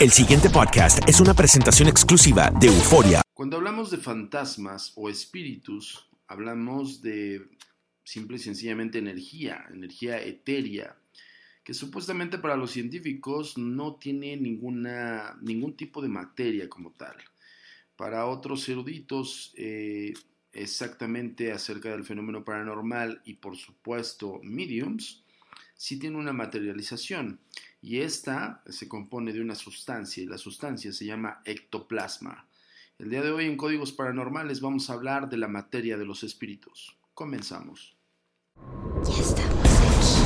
El siguiente podcast es una presentación exclusiva de Euforia. Cuando hablamos de fantasmas o espíritus, hablamos de simple y sencillamente energía, energía etérea, que supuestamente para los científicos no tiene ninguna, ningún tipo de materia como tal. Para otros eruditos, eh, exactamente acerca del fenómeno paranormal y por supuesto mediums, sí tiene una materialización y esta se compone de una sustancia y la sustancia se llama ectoplasma. El día de hoy en Códigos Paranormales vamos a hablar de la materia de los espíritus. Comenzamos. Ya estamos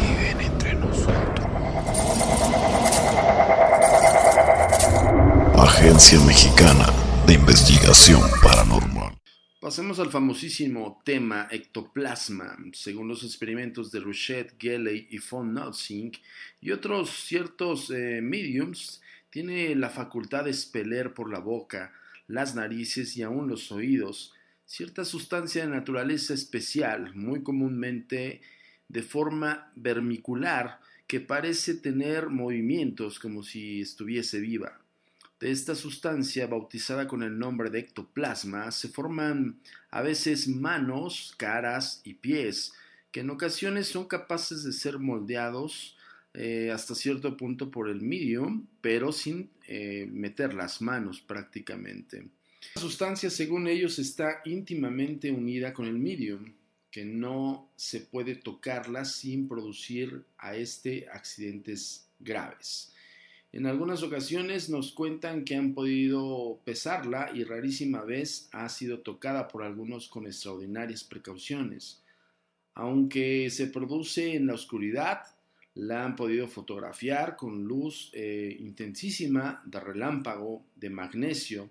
Viven entre nosotros. Agencia Mexicana de Investigación Paranormal. Pasemos al famosísimo tema ectoplasma. Según los experimentos de Rochette, Gelley y von Notzing y otros ciertos eh, mediums, tiene la facultad de expeler por la boca, las narices y aún los oídos cierta sustancia de naturaleza especial, muy comúnmente de forma vermicular, que parece tener movimientos como si estuviese viva. De esta sustancia, bautizada con el nombre de ectoplasma, se forman a veces manos, caras y pies, que en ocasiones son capaces de ser moldeados eh, hasta cierto punto por el medium, pero sin eh, meter las manos prácticamente. La sustancia, según ellos, está íntimamente unida con el medium, que no se puede tocarla sin producir a este accidentes graves. En algunas ocasiones nos cuentan que han podido pesarla y rarísima vez ha sido tocada por algunos con extraordinarias precauciones. Aunque se produce en la oscuridad, la han podido fotografiar con luz eh, intensísima de relámpago de magnesio.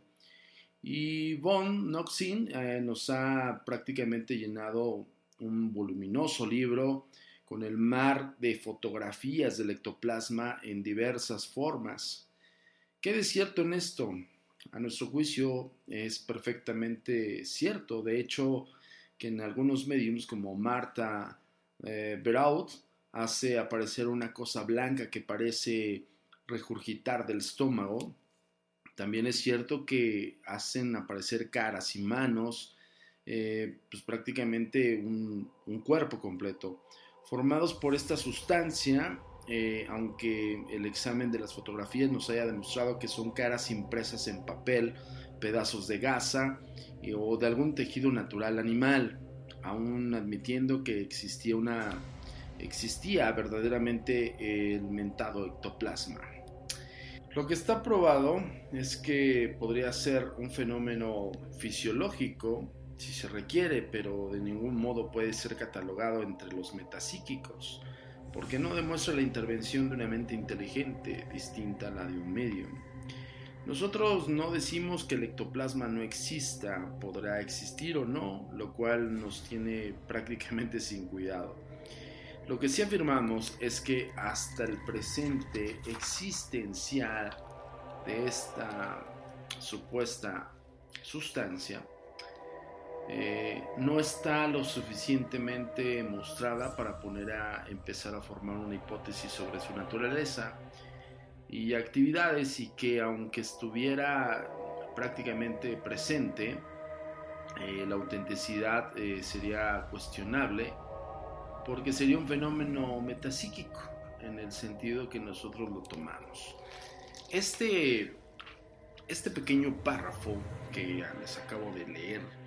Y Von Noxin eh, nos ha prácticamente llenado un voluminoso libro con el mar de fotografías del ectoplasma en diversas formas. ¿Qué de cierto en esto? A nuestro juicio es perfectamente cierto. De hecho, que en algunos mediums como Marta eh, Beraud hace aparecer una cosa blanca que parece regurgitar del estómago. También es cierto que hacen aparecer caras y manos, eh, pues prácticamente un, un, cuerpo completo. Formados por esta sustancia, eh, aunque el examen de las fotografías nos haya demostrado que son caras impresas en papel, pedazos de gasa eh, o de algún tejido natural animal, aún admitiendo que existía una existía verdaderamente el mentado ectoplasma. Lo que está probado es que podría ser un fenómeno fisiológico si se requiere, pero de ningún modo puede ser catalogado entre los metapsíquicos, porque no demuestra la intervención de una mente inteligente distinta a la de un medium. Nosotros no decimos que el ectoplasma no exista, podrá existir o no, lo cual nos tiene prácticamente sin cuidado. Lo que sí afirmamos es que hasta el presente existencial de esta supuesta sustancia eh, no está lo suficientemente mostrada para poner a empezar a formar una hipótesis sobre su naturaleza y actividades y que aunque estuviera prácticamente presente, eh, la autenticidad eh, sería cuestionable porque sería un fenómeno metapsíquico en el sentido que nosotros lo tomamos. Este, este pequeño párrafo que les acabo de leer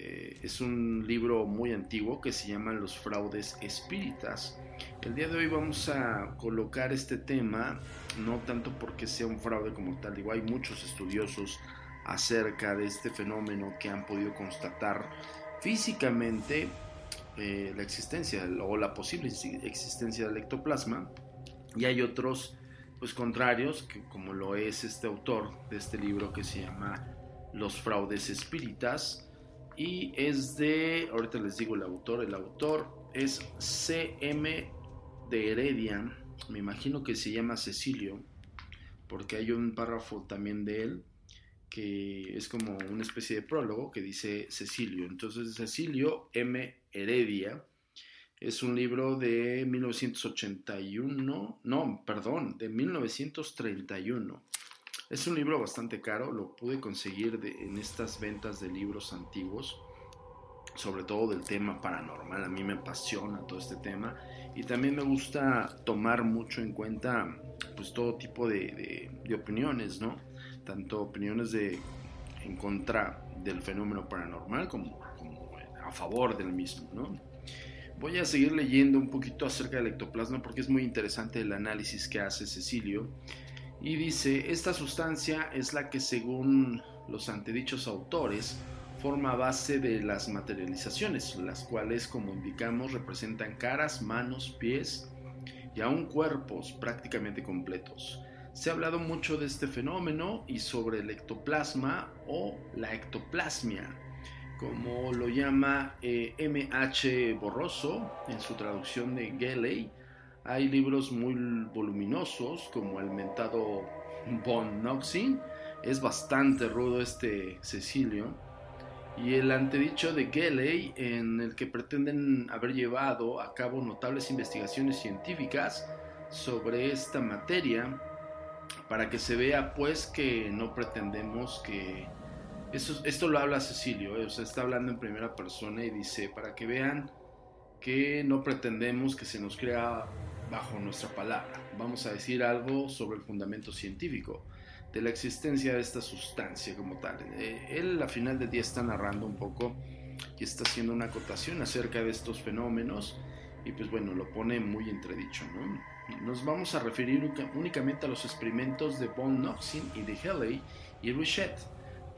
eh, es un libro muy antiguo que se llama Los fraudes espíritas. El día de hoy vamos a colocar este tema, no tanto porque sea un fraude como tal, digo, hay muchos estudiosos acerca de este fenómeno que han podido constatar físicamente eh, la existencia o la posible existencia del ectoplasma y hay otros pues contrarios que como lo es este autor de este libro que se llama Los fraudes espíritas y es de ahorita les digo el autor el autor es CM de Heredia me imagino que se llama Cecilio porque hay un párrafo también de él que es como una especie de prólogo que dice Cecilio. Entonces, Cecilio M. Heredia es un libro de 1981, no, perdón, de 1931. Es un libro bastante caro, lo pude conseguir en estas ventas de libros antiguos, sobre todo del tema paranormal. A mí me apasiona todo este tema y también me gusta tomar mucho en cuenta pues todo tipo de, de opiniones, ¿no? tanto opiniones de, en contra del fenómeno paranormal como, a favor del mismo. ¿no? Voy a seguir leyendo un poquito acerca del ectoplasma porque es muy interesante el análisis que hace Cecilio. Y dice, esta sustancia es la que según los antedichos autores forma base de las materializaciones, las cuales como indicamos representan caras, manos, pies y aún cuerpos prácticamente completos. Se ha hablado mucho de este fenómeno y sobre el ectoplasma o la ectoplasmia, como lo llama M.H. Eh, Borroso en su traducción de Gelley. Hay libros muy voluminosos como el mentado Von Noxin. Es bastante rudo este Cecilio. Y el antedicho de Gelley, en el que pretenden haber llevado a cabo notables investigaciones científicas sobre esta materia, para que se vea pues que no pretendemos que... Eso, esto lo habla Cecilio, eh, o sea, está hablando en primera persona y dice, para que vean que no pretendemos que se nos crea bajo nuestra palabra. Vamos a decir algo sobre el fundamento científico de la existencia de esta sustancia como tal. Eh, él a final del día está narrando un poco y está haciendo una acotación acerca de estos fenómenos y pues bueno, lo pone muy entredicho, ¿no? Nos vamos a referir únicamente a los experimentos de Von Noxin y de Halley y Richet,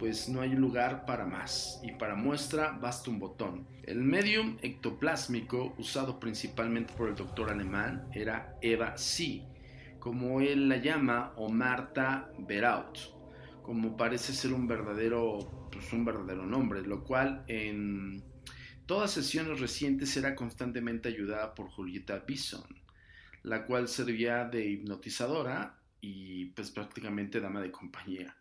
pues no hay lugar para más, y para muestra basta un botón. El medium ectoplásmico usado principalmente por el doctor alemán era Eva C., como él la llama, o Marta Beraut, como parece ser un verdadero, pues un verdadero nombre, lo cual en todas sesiones recientes era constantemente ayudada por Julieta Bison la cual servía de hipnotizadora y pues prácticamente dama de compañía.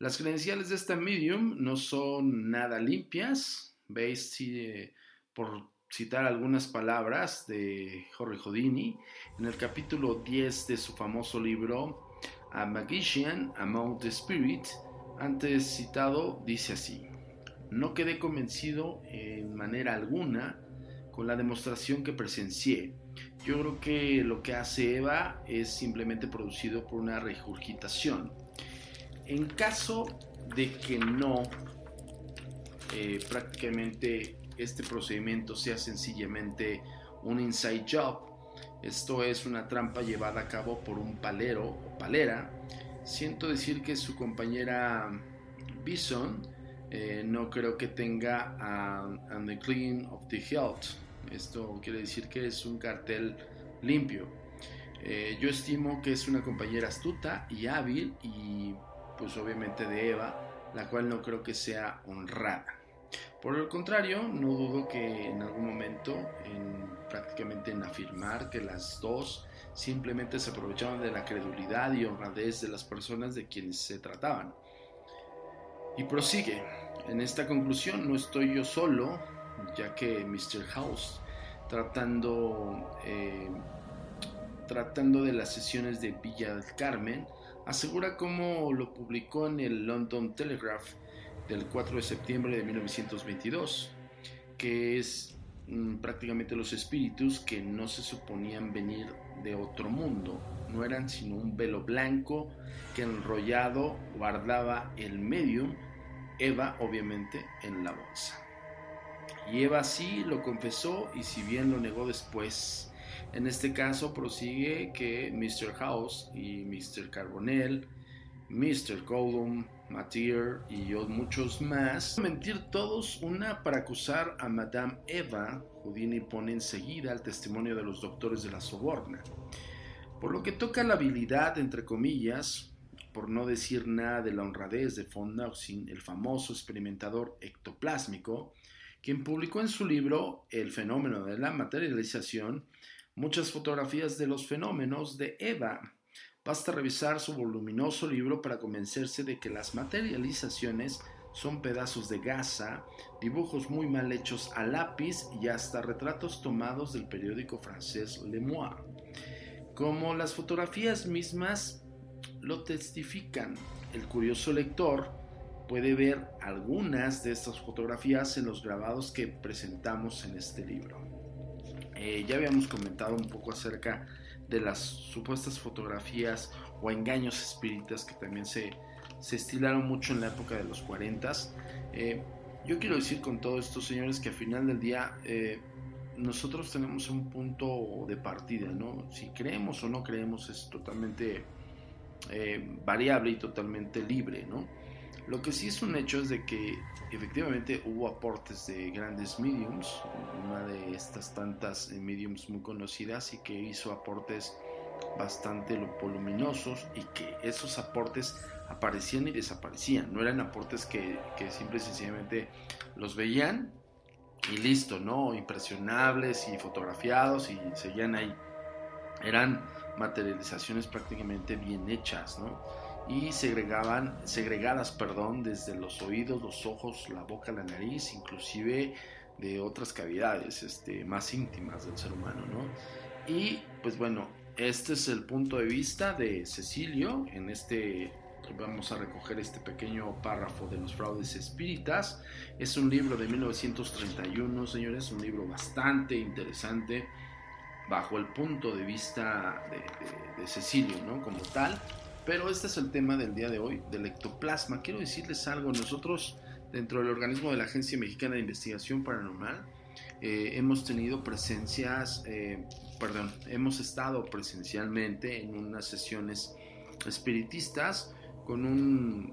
Las credenciales de esta medium no son nada limpias, veis si, por citar algunas palabras de Jorge Houdini en el capítulo 10 de su famoso libro A Magician Among the Spirits. Antes citado, dice así: No quedé convencido en manera alguna con la demostración que presencié. Yo creo que lo que hace Eva es simplemente producido por una regurgitación. En caso de que no, eh, prácticamente este procedimiento sea sencillamente un inside job. Esto es una trampa llevada a cabo por un palero o palera. Siento decir que su compañera Bison eh, no creo que tenga a the clean of the health. Esto quiere decir que es un cartel limpio. Eh, yo estimo que es una compañera astuta y hábil y pues obviamente de Eva, la cual no creo que sea honrada. Por el contrario, no dudo que en algún momento, en, prácticamente en afirmar que las dos simplemente se aprovechaban de la credulidad y honradez de las personas de quienes se trataban. Y prosigue, en esta conclusión no estoy yo solo, ya que Mr. House, tratando, eh, tratando de las sesiones de Villa del Carmen, asegura como lo publicó en el London Telegraph, del 4 de septiembre de 1922, que es mm, prácticamente los espíritus que no se suponían venir de otro mundo, no eran sino un velo blanco que enrollado guardaba el medium, Eva obviamente en la bolsa. Y Eva sí lo confesó y si bien lo negó después, en este caso prosigue que Mr. House y Mr. Carbonell, Mr. Gollum, Matier y muchos más. Mentir todos, una para acusar a Madame Eva, Houdini pone enseguida el testimonio de los doctores de la soborna. Por lo que toca la habilidad, entre comillas, por no decir nada de la honradez de von Nauxin, el famoso experimentador ectoplásmico, quien publicó en su libro El fenómeno de la materialización muchas fotografías de los fenómenos de Eva, Basta revisar su voluminoso libro para convencerse de que las materializaciones son pedazos de gasa, dibujos muy mal hechos a lápiz y hasta retratos tomados del periódico francés Le Moi. Como las fotografías mismas lo testifican, el curioso lector puede ver algunas de estas fotografías en los grabados que presentamos en este libro. Eh, ya habíamos comentado un poco acerca de las supuestas fotografías o engaños espíritas que también se, se estilaron mucho en la época de los 40. Eh, yo quiero decir con todo esto, señores, que al final del día eh, nosotros tenemos un punto de partida, ¿no? Si creemos o no creemos es totalmente eh, variable y totalmente libre, ¿no? Lo que sí es un hecho es de que efectivamente hubo aportes de grandes mediums, una de estas tantas eh, mediums muy conocidas y que hizo aportes bastante voluminosos y que esos aportes aparecían y desaparecían, no eran aportes que, que simple y sencillamente los veían y listo, ¿no? Impresionables y fotografiados y seguían ahí. Eran materializaciones prácticamente bien hechas, ¿no? Y segregaban, segregadas perdón, desde los oídos, los ojos, la boca, la nariz, inclusive de otras cavidades este, más íntimas del ser humano. ¿no? Y pues bueno, este es el punto de vista de Cecilio en este vamos a recoger este pequeño párrafo de los fraudes espíritas. Es un libro de 1931, señores, un libro bastante interesante bajo el punto de vista de, de Cecilio, ¿no? Como tal. Pero este es el tema del día de hoy, del ectoplasma. Quiero decirles algo, nosotros dentro del organismo de la Agencia Mexicana de Investigación Paranormal eh, hemos tenido presencias, eh, perdón, hemos estado presencialmente en unas sesiones espiritistas con un,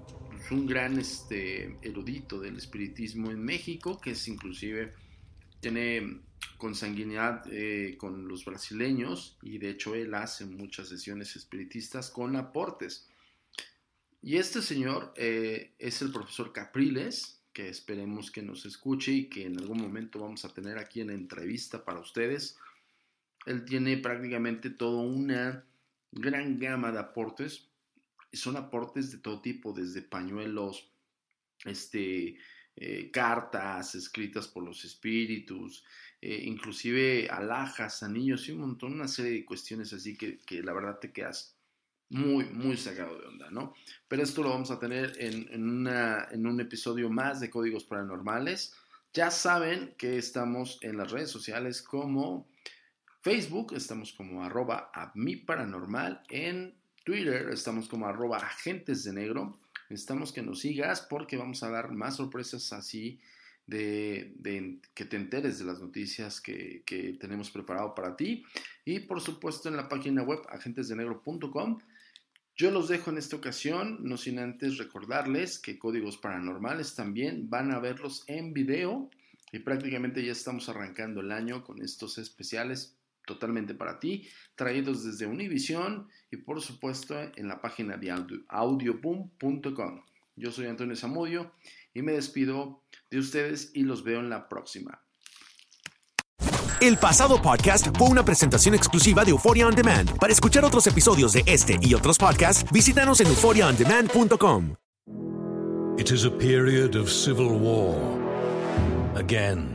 un gran este, erudito del espiritismo en México, que es inclusive tiene consanguinidad eh, con los brasileños y de hecho él hace muchas sesiones espiritistas con aportes. Y este señor eh, es el profesor Capriles, que esperemos que nos escuche y que en algún momento vamos a tener aquí en entrevista para ustedes. Él tiene prácticamente toda una gran gama de aportes. Son aportes de todo tipo, desde pañuelos, este, eh, cartas escritas por los espíritus, eh, inclusive alhajas a niños y un montón, una serie de cuestiones así que, que, la verdad te quedas muy, muy sacado de onda, ¿no? Pero esto lo vamos a tener en, en, una, en un episodio más de Códigos Paranormales. Ya saben que estamos en las redes sociales como Facebook, estamos como arroba a mi paranormal, en Twitter estamos como arroba agentes de negro. Necesitamos que nos sigas porque vamos a dar más sorpresas así de, que te enteres de las noticias que, que, tenemos preparado para ti. Y por supuesto en la página web agentesdenegro.com. Yo los dejo en esta ocasión, no sin antes recordarles que Códigos Paranormales también van a verlos en video y prácticamente ya estamos arrancando el año con estos especiales totalmente para ti, traídos desde Univision y por supuesto en la página de audioboom.com. Yo soy Antonio Zamudio y me despido de ustedes y los veo en la próxima. El pasado podcast fue una presentación exclusiva de Euphoria On Demand. Para escuchar otros episodios de este y otros podcasts, visítanos en euphoriaondemand.com. It is a period of civil war. Again.